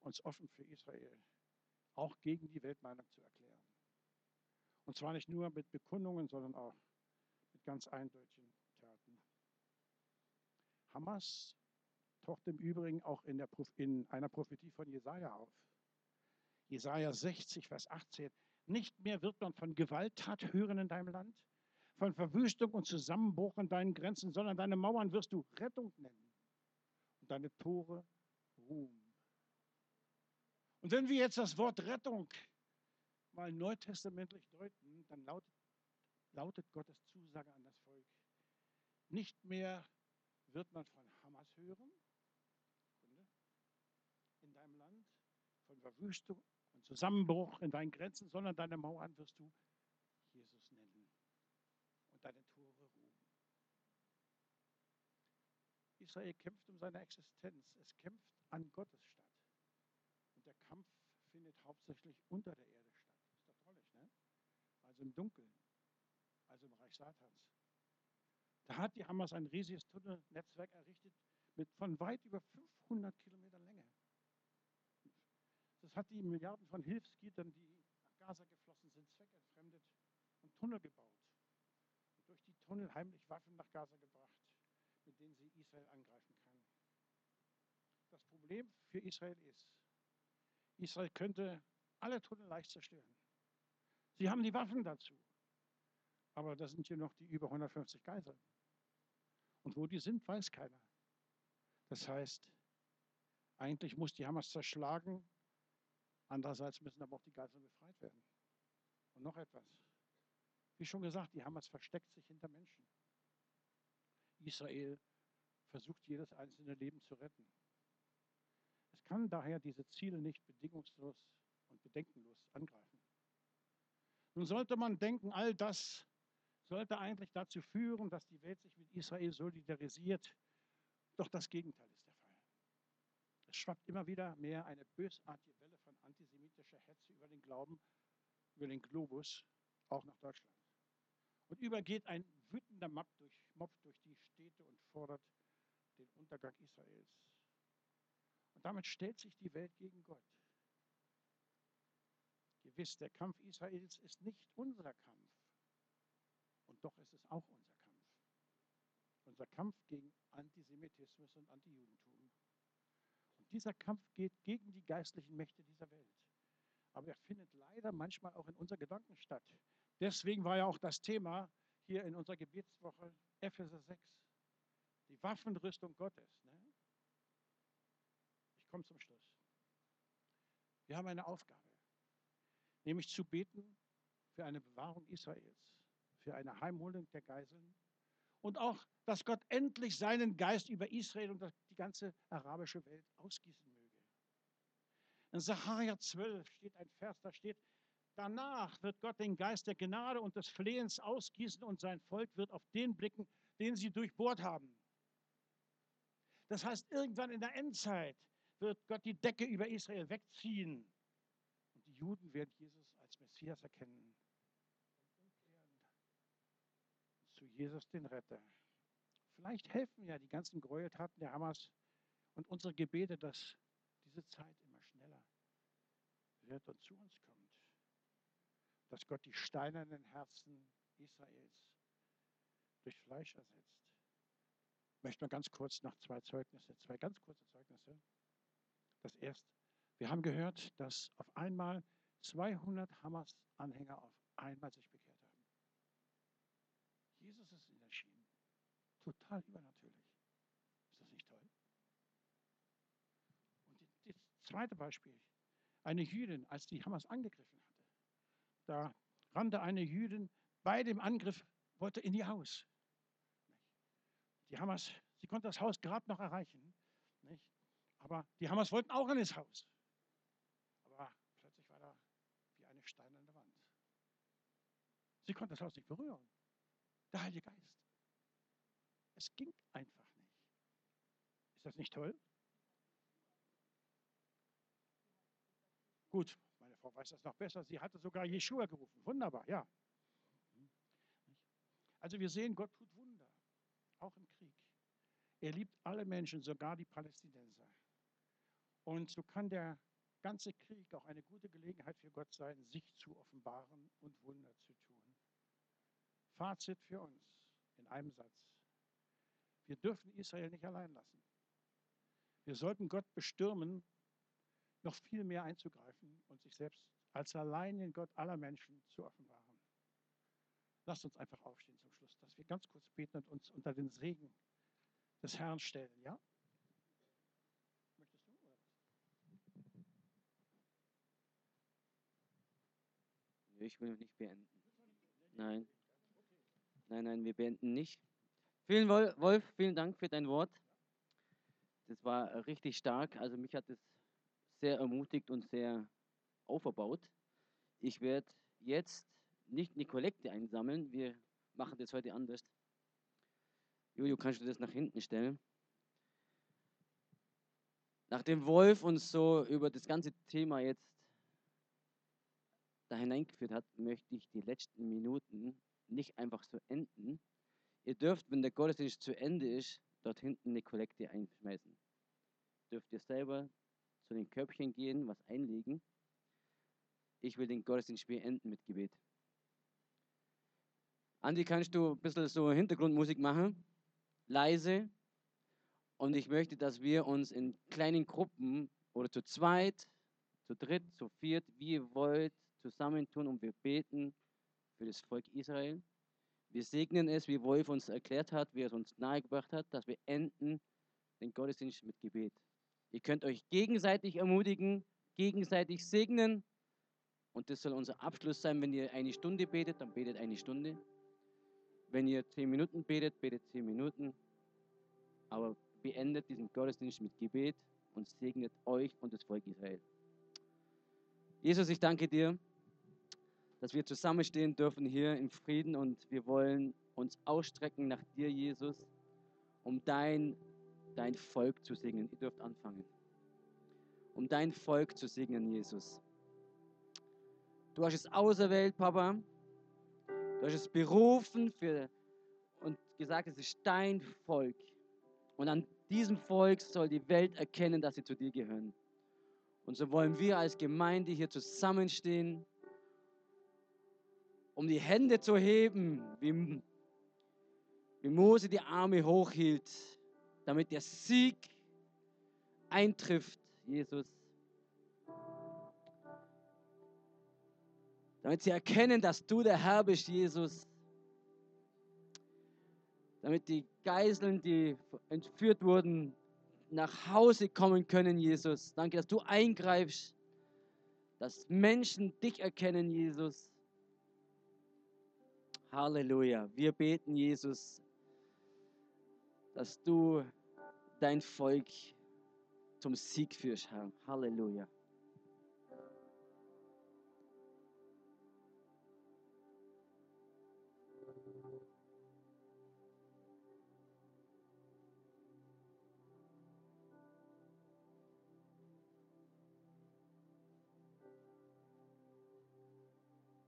Speaker 1: uns offen für Israel, auch gegen die Weltmeinung zu erklären. Und zwar nicht nur mit Bekundungen, sondern auch mit ganz eindeutigen Taten. Hamas taucht im Übrigen auch in, der, in einer Prophetie von Jesaja auf. Jesaja 60, Vers 18. Nicht mehr wird man von Gewalttat hören in deinem Land, von Verwüstung und Zusammenbruch in deinen Grenzen, sondern deine Mauern wirst du Rettung nennen und deine Tore Ruhm. Und wenn wir jetzt das Wort Rettung mal neutestamentlich deuten, dann lautet, lautet Gottes Zusage an das Volk, nicht mehr wird man von Hamas hören, in deinem Land, von Verwüstung Zusammenbruch in deinen Grenzen, sondern deine Mauern wirst du Jesus nennen und deine Tore ruhen. Israel kämpft um seine Existenz. Es kämpft an Gottes statt. Und der Kampf findet hauptsächlich unter der Erde statt. Ist doch trollig, ne? Also im Dunkeln, also im Reich Satans. Da hat die Hamas ein riesiges Tunnelnetzwerk errichtet mit von weit über 500 Kilometern. Das hat die Milliarden von Hilfsgütern, die nach Gaza geflossen sind, zweckentfremdet und Tunnel gebaut. Und durch die Tunnel heimlich Waffen nach Gaza gebracht, mit denen sie Israel angreifen kann. Das Problem für Israel ist, Israel könnte alle Tunnel leicht zerstören. Sie haben die Waffen dazu. Aber da sind hier noch die über 150 Geiseln. Und wo die sind, weiß keiner. Das heißt, eigentlich muss die Hamas zerschlagen Andererseits müssen aber auch die Geiseln befreit werden. Und noch etwas. Wie schon gesagt, die Hamas versteckt sich hinter Menschen. Israel versucht jedes einzelne Leben zu retten. Es kann daher diese Ziele nicht bedingungslos und bedenkenlos angreifen. Nun sollte man denken, all das sollte eigentlich dazu führen, dass die Welt sich mit Israel solidarisiert. Doch das Gegenteil ist der Fall. Es schwappt immer wieder mehr eine bösartige Welle von antisemitischer Hetze über den Glauben, über den Globus, auch nach Deutschland. Und übergeht ein wütender Mob durch, Mob durch die Städte und fordert den Untergang Israels. Und damit stellt sich die Welt gegen Gott. Gewiss, der Kampf Israels ist nicht unser Kampf. Und doch ist es auch unser Kampf. Unser Kampf gegen Antisemitismus und Antijudentum. Dieser Kampf geht gegen die geistlichen Mächte dieser Welt. Aber er findet leider manchmal auch in unseren Gedanken statt. Deswegen war ja auch das Thema hier in unserer Gebetswoche Epheser 6, die Waffenrüstung Gottes. Ne? Ich komme zum Schluss. Wir haben eine Aufgabe, nämlich zu beten für eine Bewahrung Israels, für eine Heimholung der Geiseln und auch, dass Gott endlich seinen Geist über Israel und die ganze arabische Welt ausgießen. In Sacharja 12 steht ein Vers, da steht, danach wird Gott den Geist der Gnade und des Flehens ausgießen und sein Volk wird auf den blicken, den sie durchbohrt haben. Das heißt, irgendwann in der Endzeit wird Gott die Decke über Israel wegziehen und die Juden werden Jesus als Messias erkennen. zu Jesus den Retter. Vielleicht helfen ja die ganzen Gräueltaten der Hamas und unsere Gebete, dass diese Zeit wird und zu uns kommt. Dass Gott die steinernen Herzen Israels durch Fleisch ersetzt. Ich möchte mal ganz kurz noch zwei Zeugnisse, zwei ganz kurze Zeugnisse. Das erste, wir haben gehört, dass auf einmal 200 Hamas-Anhänger auf einmal sich bekehrt haben. Jesus ist ihnen erschienen. Total übernatürlich. Ist das nicht toll? Und das zweite Beispiel. Eine Jüdin, als die Hamas angegriffen hatte, da rannte eine Jüdin bei dem Angriff, wollte in ihr Haus. Die Hamas, sie konnte das Haus gerade noch erreichen. Nicht? Aber die Hamas wollten auch in das Haus. Aber plötzlich war da wie eine steinerne Wand. Sie konnte das Haus nicht berühren. Der Heilige Geist. Es ging einfach nicht. Ist das nicht toll? Gut, meine Frau weiß das noch besser. Sie hatte sogar Jeshua gerufen. Wunderbar, ja. Also wir sehen, Gott tut Wunder, auch im Krieg. Er liebt alle Menschen, sogar die Palästinenser. Und so kann der ganze Krieg auch eine gute Gelegenheit für Gott sein, sich zu offenbaren und Wunder zu tun. Fazit für uns in einem Satz. Wir dürfen Israel nicht allein lassen. Wir sollten Gott bestürmen, noch viel mehr einzugreifen und sich selbst als alleinigen Gott aller Menschen zu offenbaren. Lasst uns einfach aufstehen zum Schluss, dass wir ganz kurz beten und uns unter den Segen des Herrn stellen, ja? Möchtest du?
Speaker 2: Ich will nicht beenden. Nein. Nein, nein, wir beenden nicht. Vielen Wolf, vielen Dank für dein Wort. Das war richtig stark. Also mich hat es sehr ermutigt und sehr aufgebaut. Ich werde jetzt nicht eine Kollekte einsammeln. Wir machen das heute anders. Jojo, kannst du das nach hinten stellen? Nachdem Wolf uns so über das ganze Thema jetzt da hineingeführt hat, möchte ich die letzten Minuten nicht einfach so enden. Ihr dürft, wenn der Gottesdienst zu Ende ist, dort hinten eine Kollekte einschmeißen. Dürft ihr selber zu den Köpfchen gehen, was einlegen. Ich will den Gottesdienst beenden mit Gebet. Andi, kannst du ein bisschen so Hintergrundmusik machen? Leise. Und ich möchte, dass wir uns in kleinen Gruppen oder zu zweit, zu dritt, zu viert, wie ihr wollt, zusammentun und wir beten für das Volk Israel. Wir segnen es, wie Wolf uns erklärt hat, wie er es uns nahegebracht hat, dass wir enden den Gottesdienst mit Gebet. Ihr könnt euch gegenseitig ermutigen, gegenseitig segnen. Und das soll unser Abschluss sein. Wenn ihr eine Stunde betet, dann betet eine Stunde. Wenn ihr zehn Minuten betet, betet zehn Minuten. Aber beendet diesen Gottesdienst mit Gebet und segnet euch und das Volk Israel. Jesus, ich danke dir, dass wir zusammenstehen dürfen hier im Frieden und wir wollen uns ausstrecken nach dir, Jesus, um dein dein Volk zu segnen. Ihr dürft anfangen. Um dein Volk zu segnen, Jesus. Du hast es auserwählt, Papa. Du hast es berufen für, und gesagt, es ist dein Volk. Und an diesem Volk soll die Welt erkennen, dass sie zu dir gehören. Und so wollen wir als Gemeinde hier zusammenstehen, um die Hände zu heben, wie, wie Mose die Arme hochhielt damit der Sieg eintrifft, Jesus. Damit sie erkennen, dass du der Herr bist, Jesus. Damit die Geiseln, die entführt wurden, nach Hause kommen können, Jesus. Danke, dass du eingreifst, dass Menschen dich erkennen, Jesus. Halleluja. Wir beten, Jesus, dass du dein Volk zum Sieg führst, Herr. Halleluja.